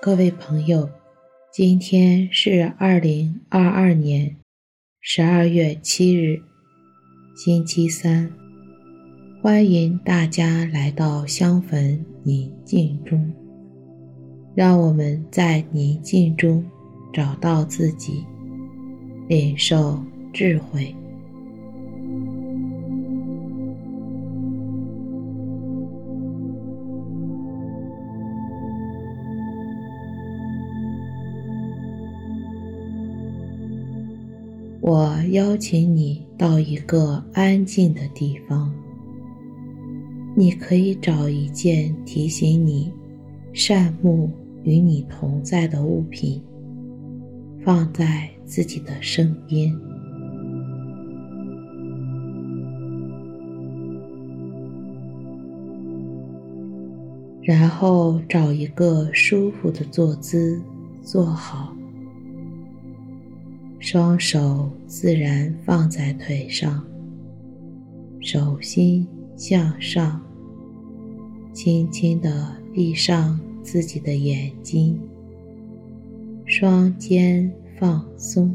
各位朋友，今天是二零二二年十二月七日，星期三。欢迎大家来到香焚宁静中，让我们在宁静中找到自己，领受智慧。我邀请你到一个安静的地方，你可以找一件提醒你善目与你同在的物品，放在自己的身边，然后找一个舒服的坐姿坐好。双手自然放在腿上，手心向上，轻轻地闭上自己的眼睛，双肩放松，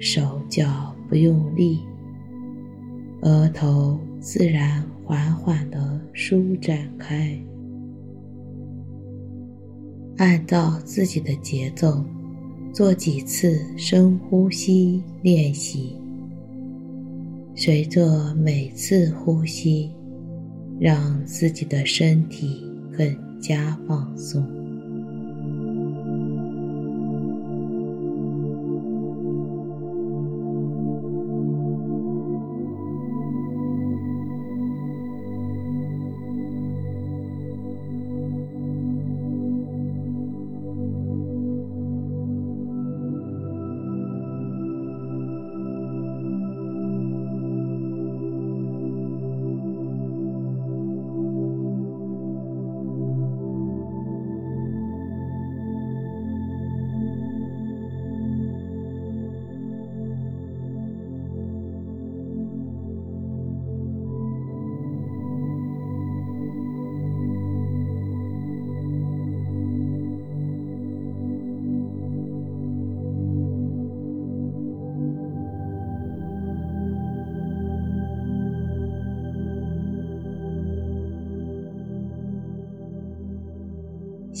手脚不用力，额头自然缓缓地舒展开，按照自己的节奏。做几次深呼吸练习，随着每次呼吸，让自己的身体更加放松。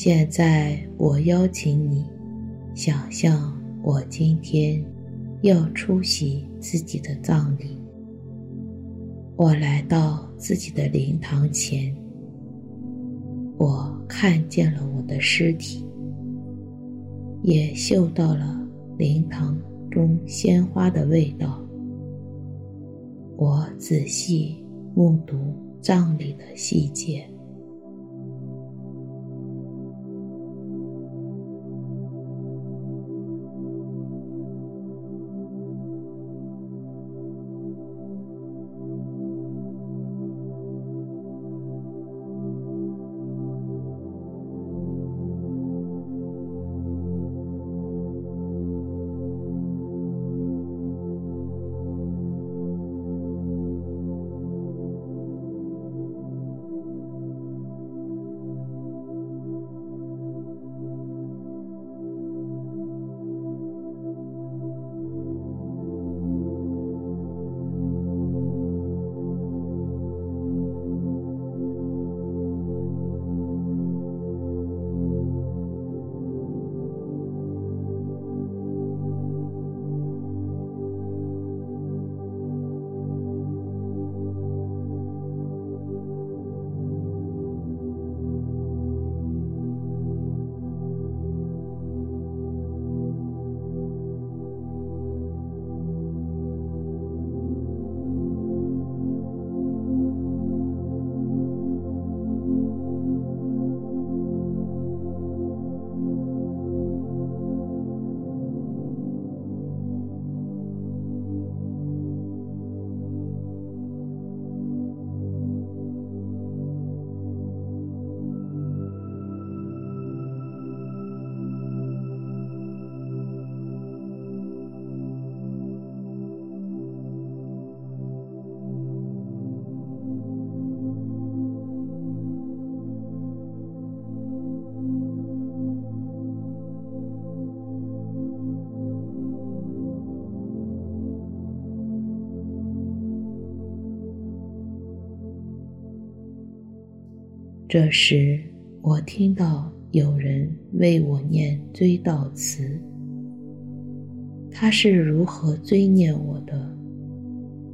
现在，我邀请你想象我今天要出席自己的葬礼。我来到自己的灵堂前，我看见了我的尸体，也嗅到了灵堂中鲜花的味道。我仔细目睹葬礼的细节。这时，我听到有人为我念追悼词。他是如何追念我的？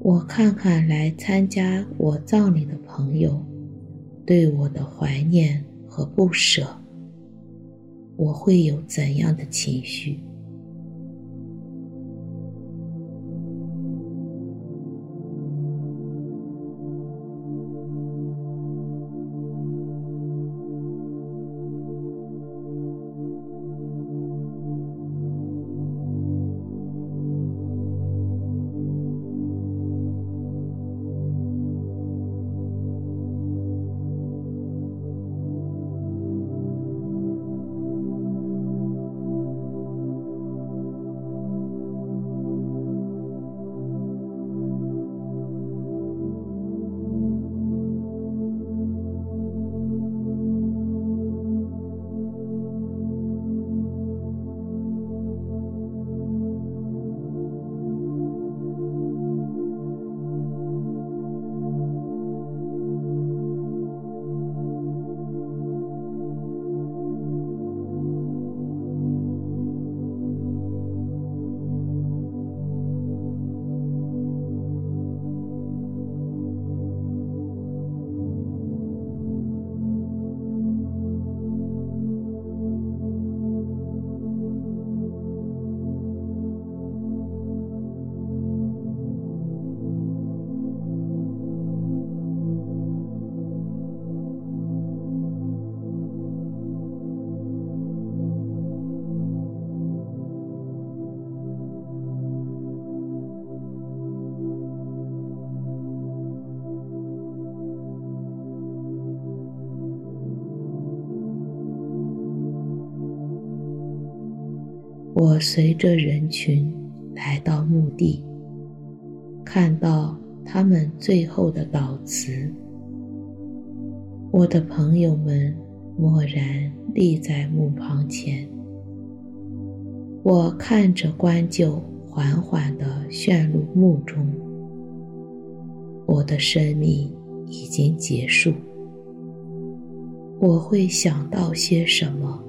我看看来参加我葬礼的朋友对我的怀念和不舍，我会有怎样的情绪？我随着人群来到墓地，看到他们最后的悼词。我的朋友们默然立在墓旁前，我看着棺柩缓缓地陷入墓中。我的生命已经结束，我会想到些什么？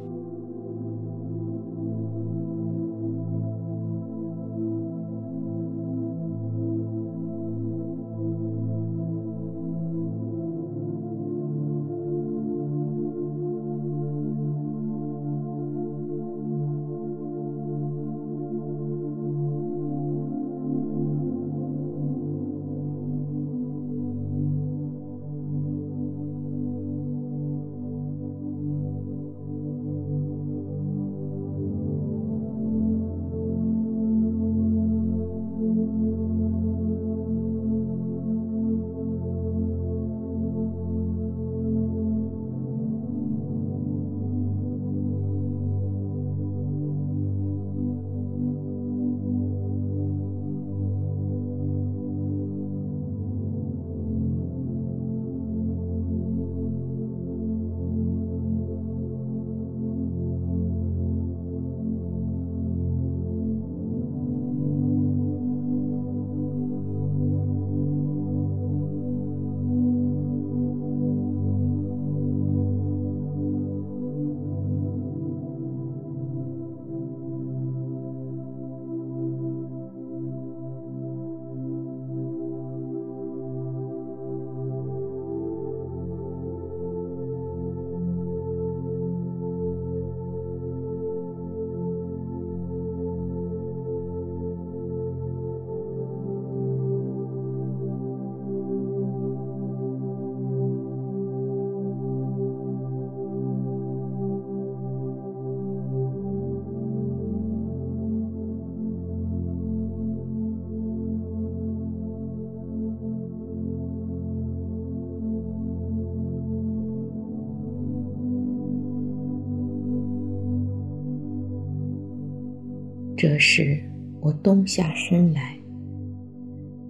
这时，我蹲下身来，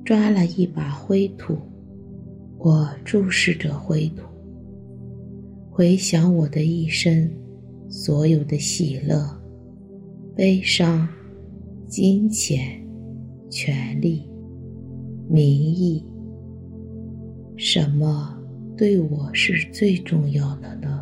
抓了一把灰土。我注视着灰土，回想我的一生，所有的喜乐、悲伤、金钱、权力、名义，什么对我是最重要的呢？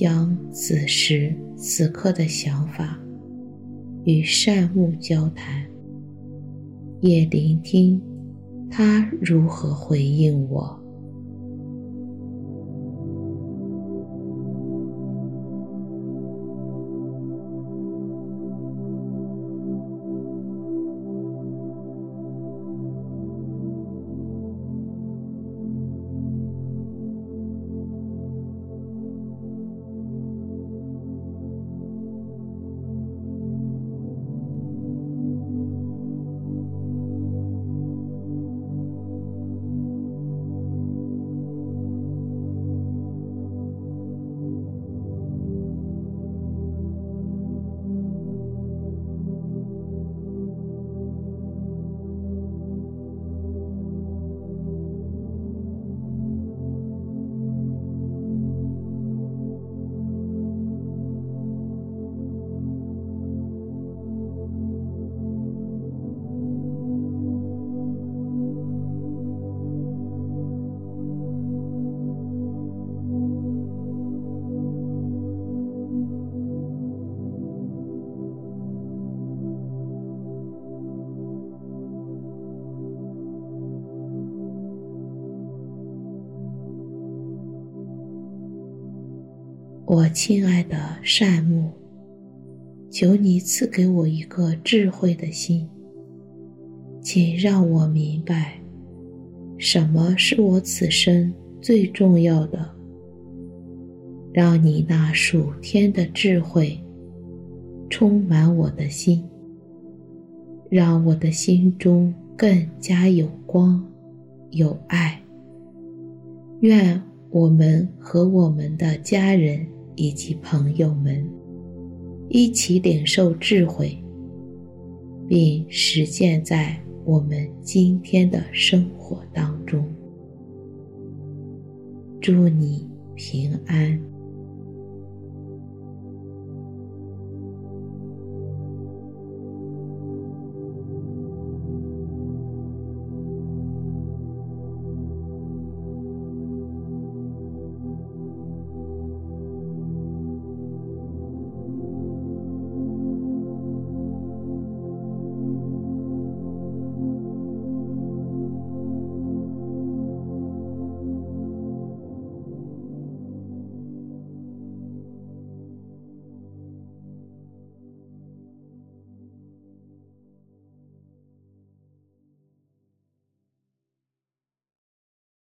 将此时此刻的想法与善物交谈，也聆听他如何回应我。我亲爱的善木，求你赐给我一个智慧的心，请让我明白，什么是我此生最重要的。让你那属天的智慧充满我的心，让我的心中更加有光、有爱。愿我们和我们的家人。以及朋友们一起领受智慧，并实践在我们今天的生活当中。祝你平安。